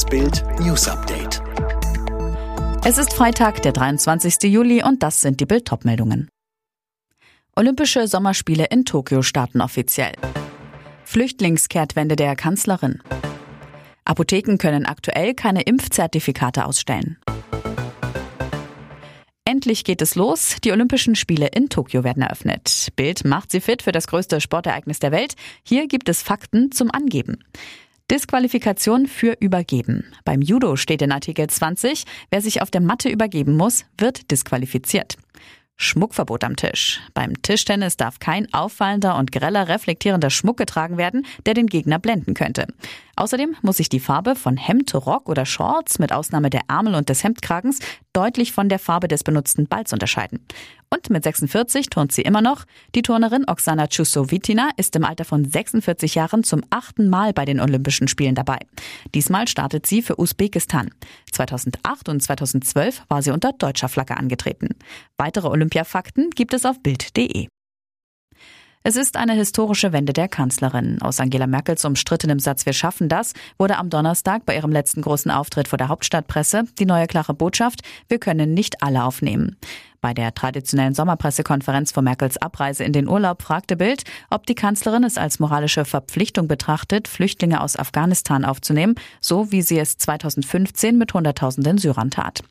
Das Bild News Update. Es ist Freitag, der 23. Juli und das sind die Bild meldungen Olympische Sommerspiele in Tokio starten offiziell. Flüchtlingskehrtwende der Kanzlerin. Apotheken können aktuell keine Impfzertifikate ausstellen. Endlich geht es los. Die Olympischen Spiele in Tokio werden eröffnet. Bild macht sie fit für das größte Sportereignis der Welt. Hier gibt es Fakten zum Angeben. Disqualifikation für Übergeben. Beim Judo steht in Artikel 20, wer sich auf der Matte übergeben muss, wird disqualifiziert. Schmuckverbot am Tisch. Beim Tischtennis darf kein auffallender und greller reflektierender Schmuck getragen werden, der den Gegner blenden könnte. Außerdem muss sich die Farbe von Hemd, Rock oder Shorts mit Ausnahme der Ärmel und des Hemdkragens deutlich von der Farbe des benutzten Balls unterscheiden. Und mit 46 turnt sie immer noch. Die Turnerin Oksana Chusovitina ist im Alter von 46 Jahren zum achten Mal bei den Olympischen Spielen dabei. Diesmal startet sie für Usbekistan. 2008 und 2012 war sie unter deutscher Flagge angetreten. Weitere Olympiafakten gibt es auf Bild.de. Es ist eine historische Wende der Kanzlerin. Aus Angela Merkels umstrittenem Satz Wir schaffen das wurde am Donnerstag bei ihrem letzten großen Auftritt vor der Hauptstadtpresse die neue klare Botschaft Wir können nicht alle aufnehmen. Bei der traditionellen Sommerpressekonferenz vor Merkels Abreise in den Urlaub fragte Bild, ob die Kanzlerin es als moralische Verpflichtung betrachtet, Flüchtlinge aus Afghanistan aufzunehmen, so wie sie es 2015 mit Hunderttausenden Syrern tat.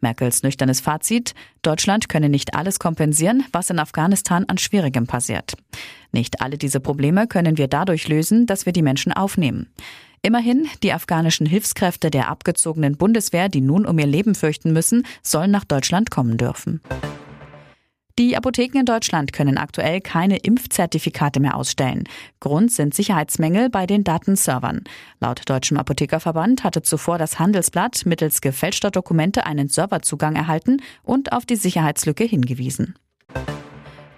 Merkels nüchternes Fazit, Deutschland könne nicht alles kompensieren, was in Afghanistan an Schwierigem passiert. Nicht alle diese Probleme können wir dadurch lösen, dass wir die Menschen aufnehmen. Immerhin, die afghanischen Hilfskräfte der abgezogenen Bundeswehr, die nun um ihr Leben fürchten müssen, sollen nach Deutschland kommen dürfen. Die Apotheken in Deutschland können aktuell keine Impfzertifikate mehr ausstellen. Grund sind Sicherheitsmängel bei den Datenservern. Laut Deutschem Apothekerverband hatte zuvor das Handelsblatt mittels gefälschter Dokumente einen Serverzugang erhalten und auf die Sicherheitslücke hingewiesen.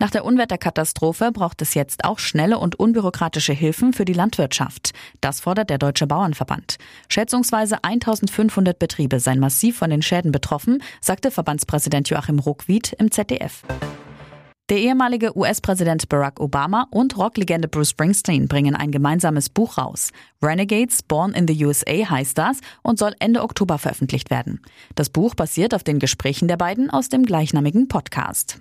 Nach der Unwetterkatastrophe braucht es jetzt auch schnelle und unbürokratische Hilfen für die Landwirtschaft. Das fordert der Deutsche Bauernverband. Schätzungsweise 1500 Betriebe seien massiv von den Schäden betroffen, sagte Verbandspräsident Joachim Ruckwied im ZDF. Der ehemalige US-Präsident Barack Obama und Rocklegende Bruce Springsteen bringen ein gemeinsames Buch raus. Renegades Born in the USA heißt das und soll Ende Oktober veröffentlicht werden. Das Buch basiert auf den Gesprächen der beiden aus dem gleichnamigen Podcast.